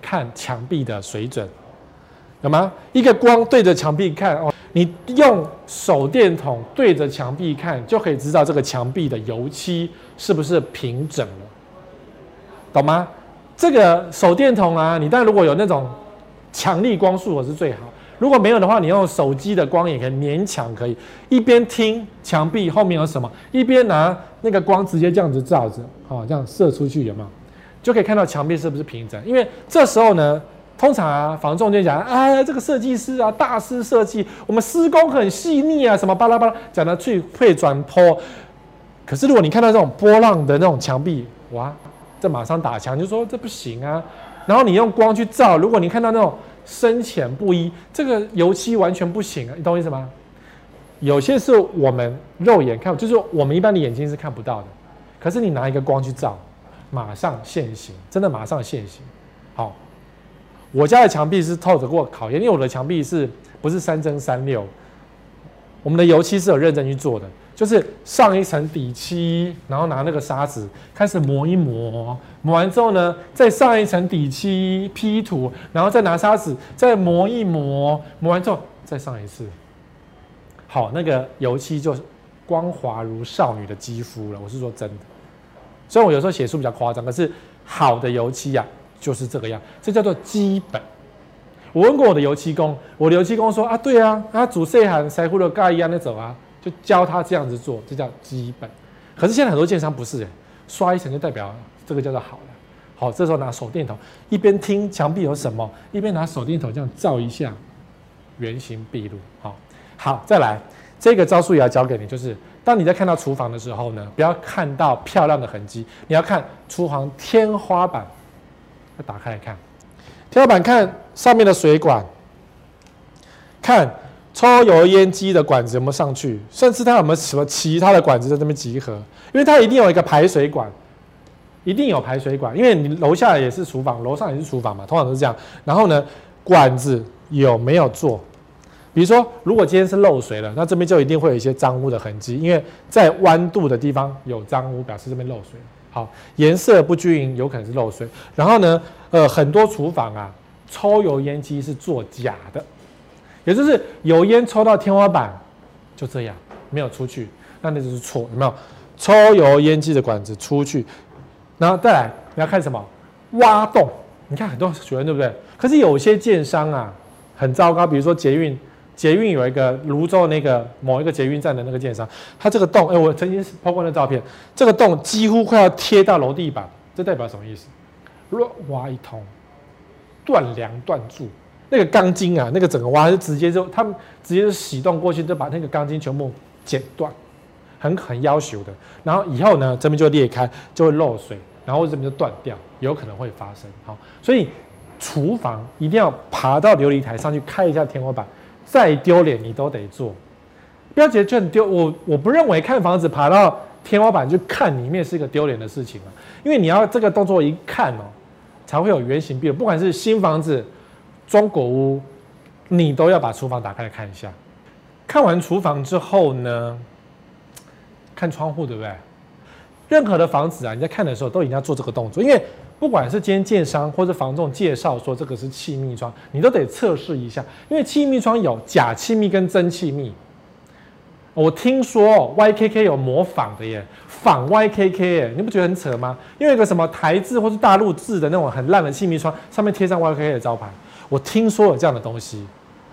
看墙壁的水准，有吗？一个光对着墙壁看哦。你用手电筒对着墙壁看，就可以知道这个墙壁的油漆是不是平整了，懂吗？这个手电筒啊，你当然如果有那种强力光束，我是最好。如果没有的话，你用手机的光也可以勉强可以。一边听墙壁后面有什么，一边拿那个光直接这样子照着，好，这样射出去有没有？就可以看到墙壁是不是平整。因为这时候呢。通常啊，房仲就讲，哎，这个设计师啊，大师设计，我们施工很细腻啊，什么巴拉巴拉，讲的最会转坡。可是如果你看到这种波浪的那种墙壁，哇，马上打枪，就说这不行啊。然后你用光去照，如果你看到那种深浅不一，这个油漆完全不行啊，你懂我意思吗？有些是我们肉眼看，就是我们一般的眼睛是看不到的。可是你拿一个光去照，马上现形，真的马上现形。好。我家的墙壁是透着过考验，因为我的墙壁是不是三蒸三六？我们的油漆是有认真去做的，就是上一层底漆，然后拿那个砂纸开始磨一磨，磨完之后呢，再上一层底漆，P 图，然后再拿砂纸再磨一磨，磨完之后再上一次。好，那个油漆就光滑如少女的肌肤了。我是说真的，虽然我有时候写书比较夸张，可是好的油漆呀、就是这个样，这叫做基本。我问过我的油漆工，我的油漆工说啊，对啊，他煮细汉腮胡的盖一样的走啊，就教他这样子做，这叫基本。可是现在很多建商不是，刷一层就代表这个叫做好了，好，这时候拿手电筒一边听墙壁有什么，一边拿手电筒这样照一下，原形毕露。好，好，再来这个招数也要教给你，就是当你在看到厨房的时候呢，不要看到漂亮的痕迹，你要看厨房天花板，要打开来看，天花板看上面的水管，看抽油烟机的管子有没有上去，甚至它有没有什么其他的管子在这边集合，因为它一定有一个排水管。一定有排水管，因为你楼下也是厨房，楼上也是厨房嘛，通常都是这样。然后呢，管子有没有做？比如说，如果今天是漏水了，那这边就一定会有一些脏污的痕迹，因为在弯度的地方有脏污，表示这边漏水。好，颜色不均匀，有可能是漏水。然后呢，呃，很多厨房啊，抽油烟机是做假的，也就是油烟抽到天花板，就这样没有出去，那那就是错，有没有？抽油烟机的管子出去。然后再来，你要看什么？挖洞。你看很多学员对不对？可是有些建商啊，很糟糕。比如说捷运，捷运有一个芦洲那个某一个捷运站的那个建商，他这个洞，哎，我曾经拍过那照片，这个洞几乎快要贴到楼地板，这代表什么意思？乱挖一通，断梁断柱，那个钢筋啊，那个整个挖就直接就他们直接就洗动过去，就把那个钢筋全部剪断。很很要求的，然后以后呢，这边就裂开，就会漏水，然后这边就断掉，有可能会发生。好，所以厨房一定要爬到琉璃台上去开一下天花板，再丢脸你都得做。不要觉得就很丢，我我不认为看房子爬到天花板去看里面是一个丢脸的事情啊，因为你要这个动作一看哦，才会有原形毕露。不管是新房子、中古屋，你都要把厨房打开来看一下。看完厨房之后呢，看窗户对不对？任何的房子啊，你在看的时候都一定要做这个动作，因为不管是今天建商或者房仲介绍说这个是气密窗，你都得测试一下，因为气密窗有假气密跟真气密。我听说 YKK 有模仿的耶，仿 YKK 耶，你不觉得很扯吗？因为一个什么台制或是大陆制的那种很烂的气密窗，上面贴上 YKK 的招牌，我听说有这样的东西，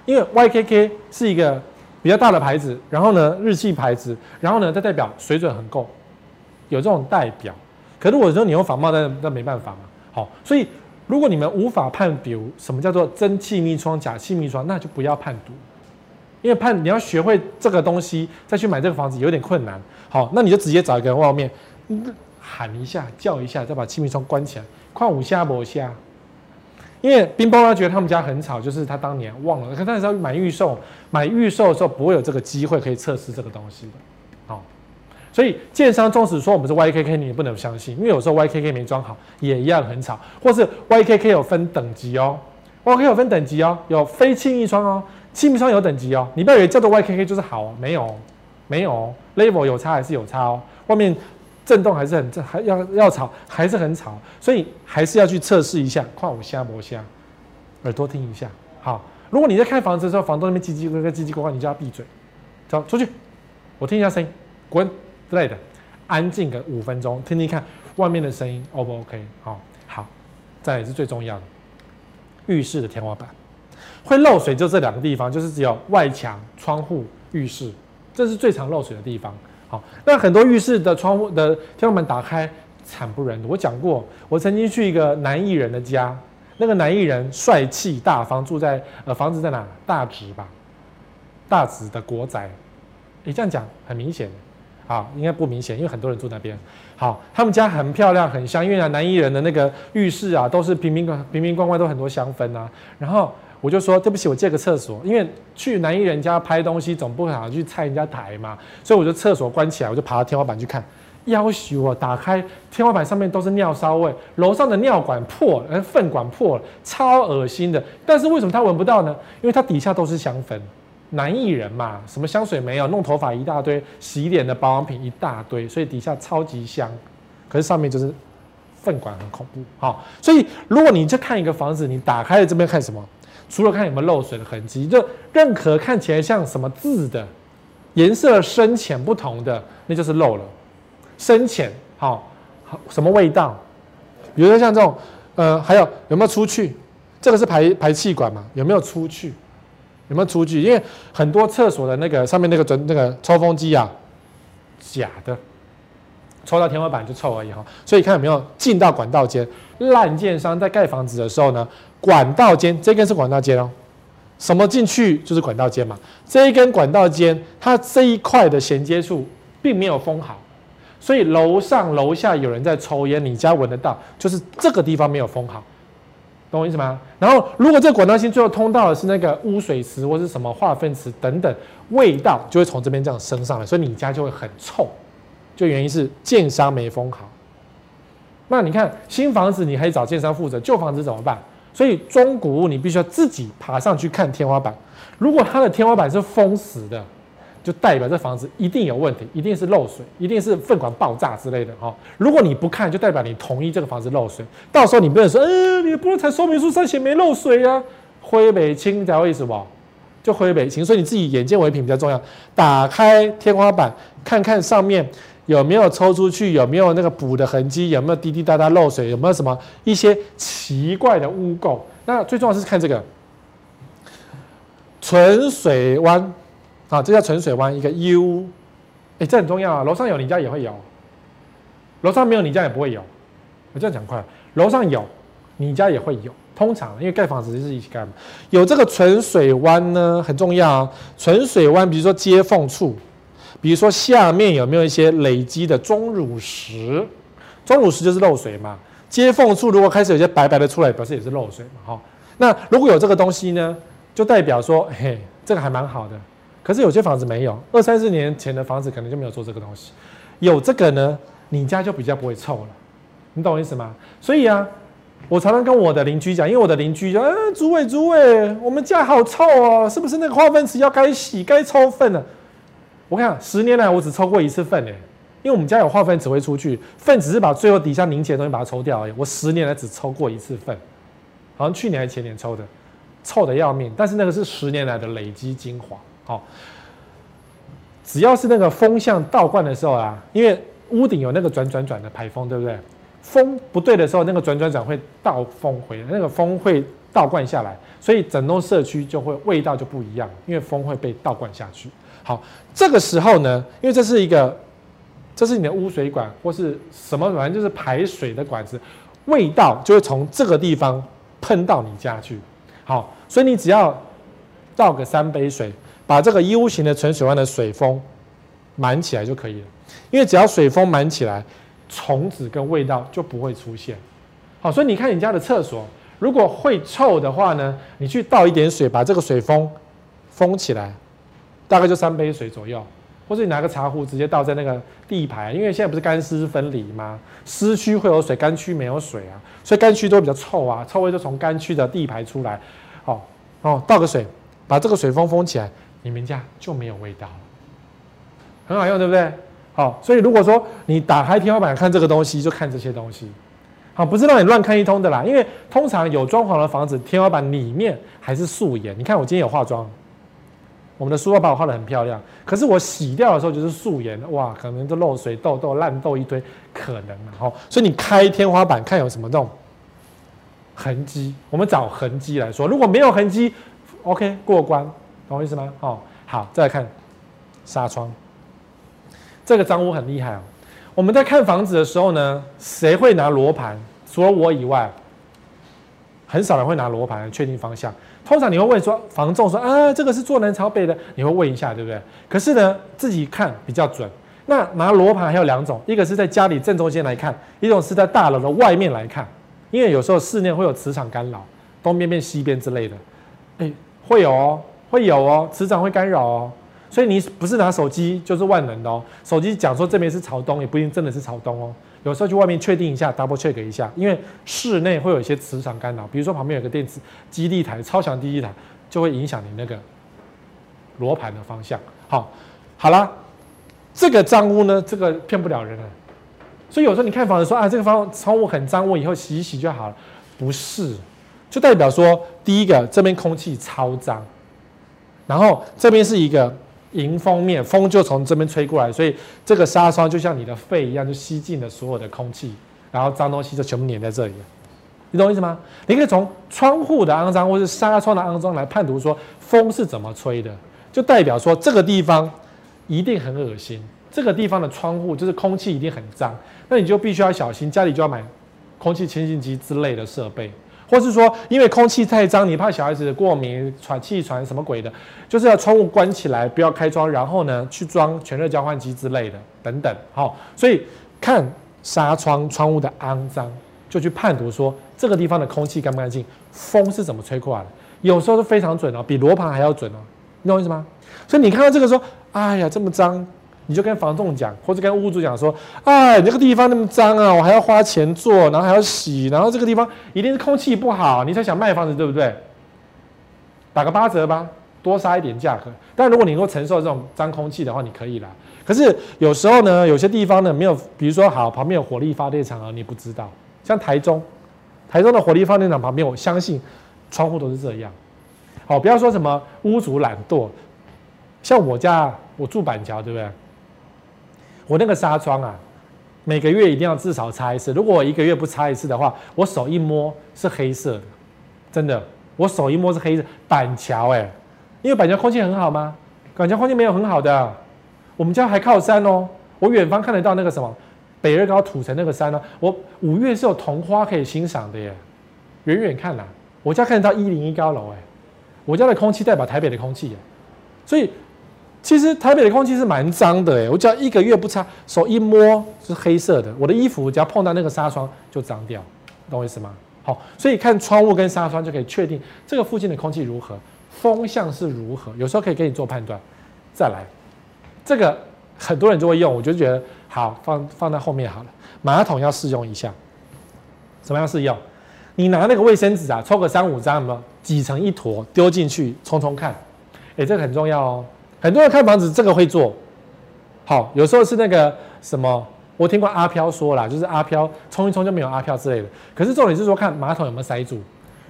因为 YKK 是一个。比较大的牌子，然后呢，日系牌子，然后呢，它代表水准很够，有这种代表。可是我说你用仿冒，那那没办法嘛。好，所以如果你们无法判读什么叫做真气密窗、假气密窗，那就不要判读，因为判你要学会这个东西，再去买这个房子有点困难。好，那你就直接找一个外面喊一下、叫一下，再把气密窗关起来，看五下不下。因为冰雹他觉得他们家很吵，就是他当年忘了，可那时候买预售，买预售的时候不会有这个机会可以测试这个东西的，好，所以建商纵使说我们是 YKK，你也不能相信，因为有时候 YKK 没装好也一样很吵，或是 YKK 有分等级哦，YKK 有分等级哦，有非气密窗哦，气密窗有等级哦，你不要以为叫做 YKK 就是好，没有，没有，level 有差还是有差哦，外面。震动还是很震，还要要吵，还是很吵，所以还是要去测试一下。看我瞎不瞎，耳朵听一下。好，如果你在看房子的时候，房东那边叽叽呱呱、叽叽呱呱，你就要闭嘴，走出去，我听一下声音，滚之类的，安静个五分钟，听听看外面的声音，O 不 OK？好，好，再也是最重要的，浴室的天花板会漏水，就这两个地方，就是只有外墙、窗户、浴室，这是最常漏水的地方。好，那很多浴室的窗户的天花板打开，惨不忍睹。我讲过，我曾经去一个男艺人的家，那个男艺人帅气大方，住在呃房子在哪？大直吧，大直的国宅。你这样讲很明显，啊，应该不明显，因为很多人住那边。好，他们家很漂亮，很香，因为男艺人的那个浴室啊，都是瓶瓶罐瓶瓶罐罐都很多香氛啊，然后。我就说对不起，我借个厕所，因为去男艺人家拍东西，总不可能去拆人家台嘛，所以我就厕所关起来，我就爬到天花板去看。要求我打开天花板上面都是尿骚味，楼上的尿管破了，呃，粪管破了，超恶心的。但是为什么他闻不到呢？因为他底下都是香粉，男艺人嘛，什么香水没有，弄头发一大堆，洗脸的保养品一大堆，所以底下超级香，可是上面就是粪管很恐怖。好，所以如果你在看一个房子，你打开了这边看什么？除了看有没有漏水的痕迹，就任何看起来像什么字的颜色深浅不同的，那就是漏了。深浅好，好什么味道？比如说像这种，呃，还有有没有出去？这个是排排气管嘛？有没有出去？有没有出去？因为很多厕所的那个上面那个准那个抽风机啊，假的，抽到天花板就臭而已哈。所以看有没有进到管道间。烂建商在盖房子的时候呢，管道间这根是管道间哦，什么进去就是管道间嘛。这一根管道间，它这一块的衔接处并没有封好，所以楼上楼下有人在抽烟，你家闻得到，就是这个地方没有封好。懂我意思吗？然后，如果这管道芯最后通到的是那个污水池或是什么化粪池等等，味道就会从这边这样升上来，所以你家就会很臭。就原因是建商没封好。那你看新房子你可以找建商负责，旧房子怎么办？所以中古屋你必须要自己爬上去看天花板，如果它的天花板是封死的。就代表这房子一定有问题，一定是漏水，一定是粪管爆炸之类的哈。如果你不看，就代表你同意这个房子漏水。到时候你不能说，呃，你的不动产说明书上写没漏水啊，灰北清才会什么？就灰北清，所以你自己眼见为凭比较重要。打开天花板，看看上面有没有抽出去，有没有那个补的痕迹，有没有滴滴答答漏水，有没有什么一些奇怪的污垢。那最重要是看这个存水弯。啊，这叫存水弯，一个 U，哎，这很重要啊。楼上有，你家也会有；楼上没有，你家也不会有。我这样讲快，楼上有，你家也会有。通常，因为盖房子就是一起盖嘛。有这个存水弯呢，很重要啊。存水弯，比如说接缝处，比如说下面有没有一些累积的钟乳石？钟乳石就是漏水嘛。接缝处如果开始有些白白的出来，表示也是漏水嘛。哈，那如果有这个东西呢，就代表说，嘿，这个还蛮好的。可是有些房子没有，二三十年前的房子可能就没有做这个东西。有这个呢，你家就比较不会臭了。你懂我意思吗？所以啊，我常常跟我的邻居讲，因为我的邻居说，啊，主委主委，我们家好臭哦，是不是那个化粪池要该洗该抽粪了？我看十年来我只抽过一次粪诶，因为我们家有化粪池会出去，粪只是把最后底下凝结的东西把它抽掉而已。我十年来只抽过一次粪，好像去年还是前年抽的，臭的要命。但是那个是十年来的累积精华。好，只要是那个风向倒灌的时候啊，因为屋顶有那个转转转的排风，对不对？风不对的时候，那个转转转会倒风回来，那个风会倒灌下来，所以整栋社区就会味道就不一样，因为风会被倒灌下去。好，这个时候呢，因为这是一个，这是你的污水管或是什么，反正就是排水的管子，味道就会从这个地方喷到你家去。好，所以你只要倒个三杯水。把这个 U 型的存水弯的水封满起来就可以了，因为只要水封满起来，虫子跟味道就不会出现。好，所以你看你家的厕所，如果会臭的话呢，你去倒一点水，把这个水封封起来，大概就三杯水左右，或者你拿个茶壶直接倒在那个地排，因为现在不是干湿分离吗？湿区会有水，干区没有水啊，所以干区都比较臭啊，臭味就从干区的地排出来。好，哦，倒个水，把这个水封封起来。你们家就没有味道了，很好用，对不对？好，所以如果说你打开天花板看这个东西，就看这些东西，好，不是让你乱看一通的啦。因为通常有装潢的房子，天花板里面还是素颜。你看我今天有化妆，我们的书包把我画得很漂亮，可是我洗掉的时候就是素颜，哇，可能就漏水、痘痘、烂痘一堆，可能啊。好，所以你开天花板看有什么这种痕迹，我们找痕迹来说，如果没有痕迹，OK 过关。懂我意思吗？哦，好，再来看纱窗。这个张屋很厉害哦。我们在看房子的时候呢，谁会拿罗盘？除了我以外，很少人会拿罗盘来确定方向。通常你会问说，房仲说啊，这个是坐南朝北的，你会问一下，对不对？可是呢，自己看比较准。那拿罗盘还有两种，一个是在家里正中间来看，一种是在大楼的外面来看。因为有时候室内会有磁场干扰，东边变西边之类的，哎，会有哦。会有哦，磁场会干扰哦，所以你不是拿手机就是万能的哦。手机讲说这边是朝东，也不一定真的是朝东哦。有时候去外面确定一下，double check 一下，因为室内会有一些磁场干扰，比如说旁边有个电磁基地台、超强基地台，就会影响你那个罗盘的方向。好，好啦，这个脏污呢，这个骗不了人了。所以有时候你看房子说啊，这个房窗户很脏，我以后洗一洗就好了，不是，就代表说第一个这边空气超脏。然后这边是一个迎风面，风就从这边吹过来，所以这个纱窗就像你的肺一样，就吸进了所有的空气，然后脏东西就全部粘在这里了。你懂我意思吗？你可以从窗户的肮脏或是纱窗的肮脏来判读说风是怎么吹的，就代表说这个地方一定很恶心，这个地方的窗户就是空气一定很脏，那你就必须要小心，家里就要买空气清新机之类的设备，或是说因为空气太脏，你怕小孩子过敏、喘气喘什么鬼的，就是要窗户关起来，不要开窗，然后呢去装全热交换机之类的等等。好，所以看纱窗窗户的肮脏，就去判读说这个地方的空气干不干净，风是怎么吹过来的，有时候是非常准哦，比罗盘还要准哦，你懂我意思吗？所以你看到这个说，哎呀这么脏。你就跟房仲讲，或者跟屋主讲说：“哎，那个地方那么脏啊，我还要花钱做，然后还要洗，然后这个地方一定是空气不好，你才想卖房子，对不对？打个八折吧，多杀一点价格。但如果你能够承受这种脏空气的话，你可以啦。可是有时候呢，有些地方呢没有，比如说好旁边有火力发电厂啊，你不知道。像台中，台中的火力发电厂旁边，我相信窗户都是这样。好，不要说什么屋主懒惰，像我家，我住板桥，对不对？”我那个纱窗啊，每个月一定要至少擦一次。如果我一个月不擦一次的话，我手一摸是黑色的，真的，我手一摸是黑色。板桥哎，因为板桥空气很好吗？板桥空气没有很好的，我们家还靠山哦。我远方看得到那个什么北二高土城那个山呢、哦。我五月是有桐花可以欣赏的耶，远远看呐、我家看得到一零一高楼哎。我家的空气代表台北的空气耶，所以。其实台北的空气是蛮脏的，诶，我只要一个月不擦，手一摸是黑色的。我的衣服只要碰到那个纱窗就脏掉，懂我意思吗？好，所以看窗户跟纱窗就可以确定这个附近的空气如何，风向是如何，有时候可以给你做判断。再来，这个很多人就会用，我就觉得好，放放在后面好了。马桶要试用一下，怎么样试用？你拿那个卫生纸啊，抽个三五张，有没有挤成一坨丢进去冲冲看？诶，这个很重要哦。很多人看房子，这个会做，好，有时候是那个什么，我听过阿飘说啦，就是阿飘冲一冲就没有阿飘之类的。可是重点是说看马桶有没有塞住，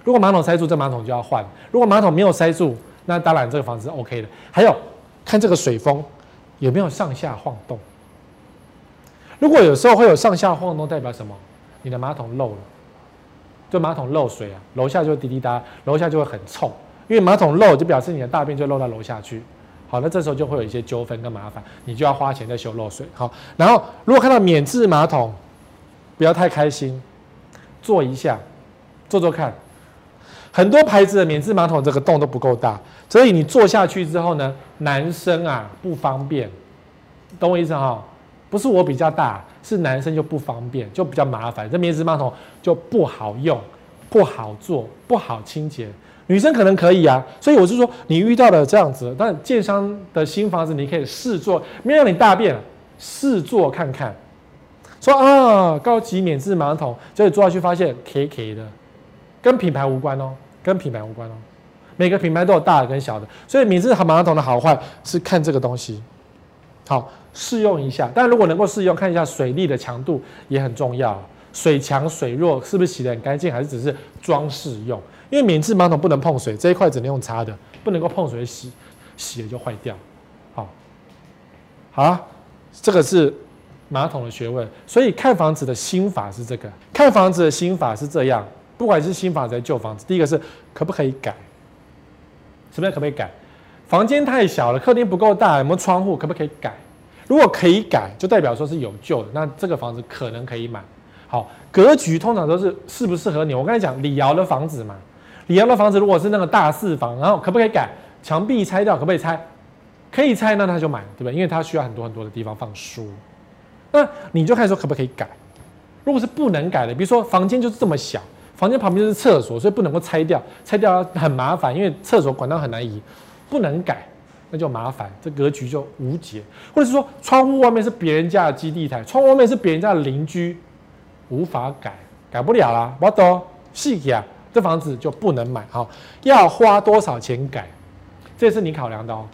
如果马桶塞住，这马桶就要换；如果马桶没有塞住，那当然这个房子是 OK 的。还有看这个水封有没有上下晃动，如果有时候会有上下晃动，代表什么？你的马桶漏了，就马桶漏水啊，楼下就滴滴答，楼下就会很臭，因为马桶漏就表示你的大便就漏到楼下去。好，那这时候就会有一些纠纷跟麻烦，你就要花钱在修漏水。好，然后如果看到免治马桶，不要太开心，坐一下，坐坐看。很多牌子的免治马桶这个洞都不够大，所以你坐下去之后呢，男生啊不方便，懂我意思哈？不是我比较大，是男生就不方便，就比较麻烦。这免治马桶就不好用，不好坐，不好清洁。女生可能可以啊，所以我是说，你遇到了这样子，但建商的新房子你可以试坐，没让你大便，试坐看看。说啊，高级免治马桶，结果坐下去发现 K K 的，跟品牌无关哦，跟品牌无关哦。每个品牌都有大的跟小的，所以免治马桶的好坏是看这个东西。好，试用一下，但如果能够试用，看一下水力的强度也很重要，水强水弱是不是洗得很干净，还是只是装饰用？因为免治马桶不能碰水，这一块只能用擦的，不能够碰水洗，洗了就坏掉。好，好啊，这个是马桶的学问。所以看房子的心法是这个，看房子的心法是这样。不管是新房子还是旧房子，第一个是可不可以改？什么叫可不可以改？房间太小了，客厅不够大，有没有窗户？可不可以改？如果可以改，就代表说是有旧的，那这个房子可能可以买。好，格局通常都是适不适合你。我刚才讲李瑶的房子嘛。李阳的房子如果是那个大四房，然后可不可以改？墙壁拆掉可不可以拆？可以拆，那他就买，对不对？因为他需要很多很多的地方放书。那你就看说可不可以改？如果是不能改的，比如说房间就是这么小，房间旁边就是厕所，所以不能够拆掉，拆掉很麻烦，因为厕所管道很难移，不能改，那就麻烦，这格局就无解。或者是说窗户外面是别人家的基地台，窗户外面是别人家的邻居，无法改，改不了啦，我懂，细节啊。这房子就不能买，好，要花多少钱改，这是你考量的哦。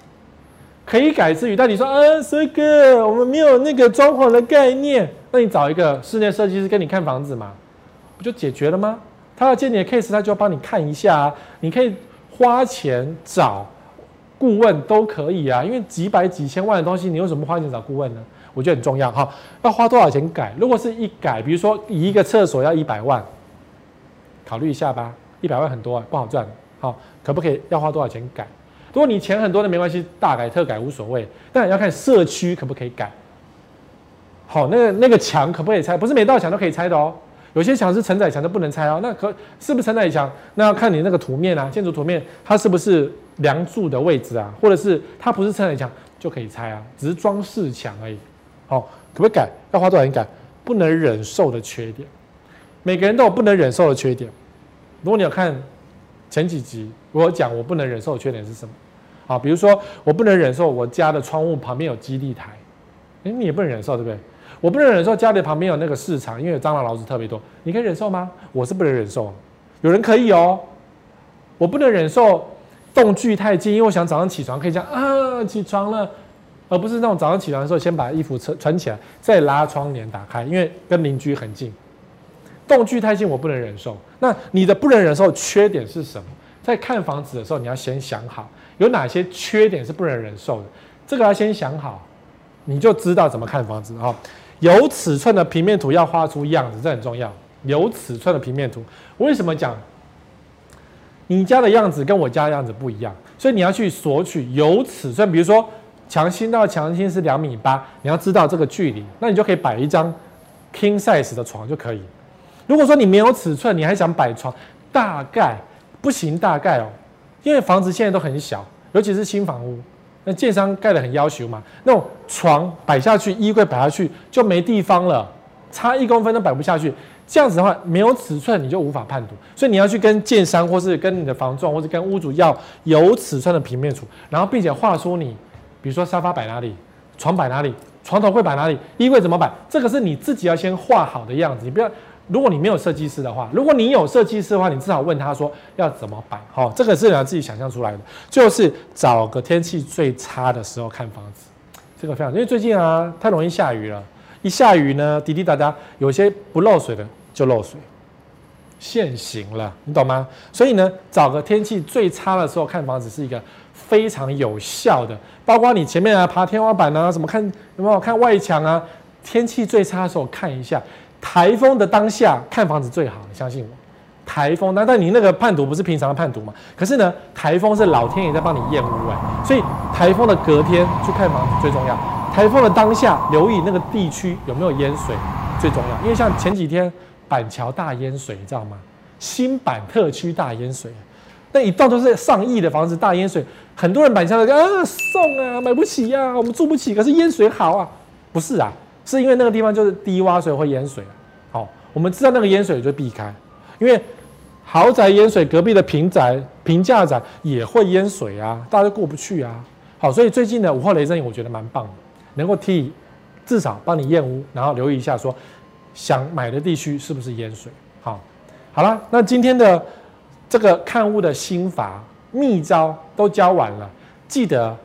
可以改之余，但你说啊，帅哥，我们没有那个装潢的概念，那你找一个室内设计师跟你看房子嘛，不就解决了吗？他要接你的 case，他就要帮你看一下啊。你可以花钱找顾问都可以啊，因为几百几千万的东西，你为什么花钱找顾问呢？我觉得很重要哈。要花多少钱改？如果是一改，比如说一个厕所要一百万。考虑一下吧，一百万很多啊，不好赚。好，可不可以？要花多少钱改？如果你钱很多的没关系，大改特改无所谓。但要看社区可不可以改，好，那个那个墙可不可以拆？不是每道墙都可以拆的哦。有些墙是承载墙都不能拆哦。那可是不是承载墙？那要看你那个图面啊，建筑图面它是不是梁柱的位置啊，或者是它不是承载墙就可以拆啊，只是装饰墙而已。好，可不可以改？要花多少钱改？不能忍受的缺点，每个人都有不能忍受的缺点。如果你有看前几集，我讲我不能忍受的缺点是什么？好，比如说我不能忍受我家的窗户旁边有基地台，诶，你也不能忍受，对不对？我不能忍受家里旁边有那个市场，因为蟑螂老鼠特别多。你可以忍受吗？我是不能忍受。有人可以哦。我不能忍受动距太近，因为我想早上起床可以这样啊，起床了，而不是那种早上起床的时候先把衣服穿穿起来，再拉窗帘打开，因为跟邻居很近。动距太近我不能忍受。那你的不能忍受缺点是什么？在看房子的时候，你要先想好有哪些缺点是不能忍受的，这个要先想好，你就知道怎么看房子啊。有尺寸的平面图要画出样子，这很重要。有尺寸的平面图，为什么讲你家的样子跟我家的样子不一样？所以你要去索取有尺寸，比如说墙心到墙心是两米八，你要知道这个距离，那你就可以摆一张 king size 的床就可以。如果说你没有尺寸，你还想摆床，大概不行，大概哦，因为房子现在都很小，尤其是新房屋。那建商盖得很要求嘛，那种床摆下去，衣柜摆下去就没地方了，差一公分都摆不下去。这样子的话，没有尺寸你就无法判读，所以你要去跟建商，或是跟你的房仲，或是跟屋主要有尺寸的平面图，然后并且画出你，比如说沙发摆哪里，床摆哪里，床头柜摆哪里，衣柜怎么摆，这个是你自己要先画好的样子，你不要。如果你没有设计师的话，如果你有设计师的话，你至少问他说要怎么摆，好，这个是你要自己想象出来的。就是找个天气最差的时候看房子，这个非常，因为最近啊太容易下雨了，一下雨呢滴滴答答，有些不漏水的就漏水，现行了，你懂吗？所以呢，找个天气最差的时候看房子是一个非常有效的，包括你前面啊爬天花板啊，什么看有没有看外墙啊，天气最差的时候看一下。台风的当下看房子最好，你相信我。台风，那但你那个判读不是平常的判读嘛？可是呢，台风是老天爷在帮你验屋哎，所以台风的隔天去看房子最重要。台风的当下留意那个地区有没有淹水最重要，因为像前几天板桥大淹水，你知道吗？新板特区大淹水，那一栋都是上亿的房子大淹水，很多人板桥的啊送啊买不起呀、啊，我们住不起，可是淹水好啊，不是啊。是因为那个地方就是低洼水会淹水，好，我们知道那个淹水就避开，因为豪宅淹水，隔壁的平宅、平价宅也会淹水啊，大家都过不去啊，好，所以最近的五号雷阵雨我觉得蛮棒的，能够替至少帮你验屋，然后留意一下说想买的地区是不是淹水，好，好了，那今天的这个看屋的心法秘招都教完了，记得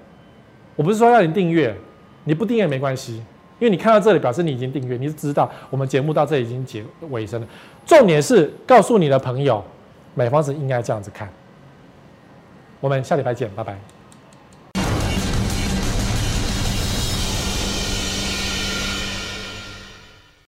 我不是说要你订阅，你不订阅没关系。因为你看到这里，表示你已经订阅，你是知道我们节目到这里已经结尾声了。重点是告诉你的朋友，买房子应该这样子看。我们下礼拜见，拜拜。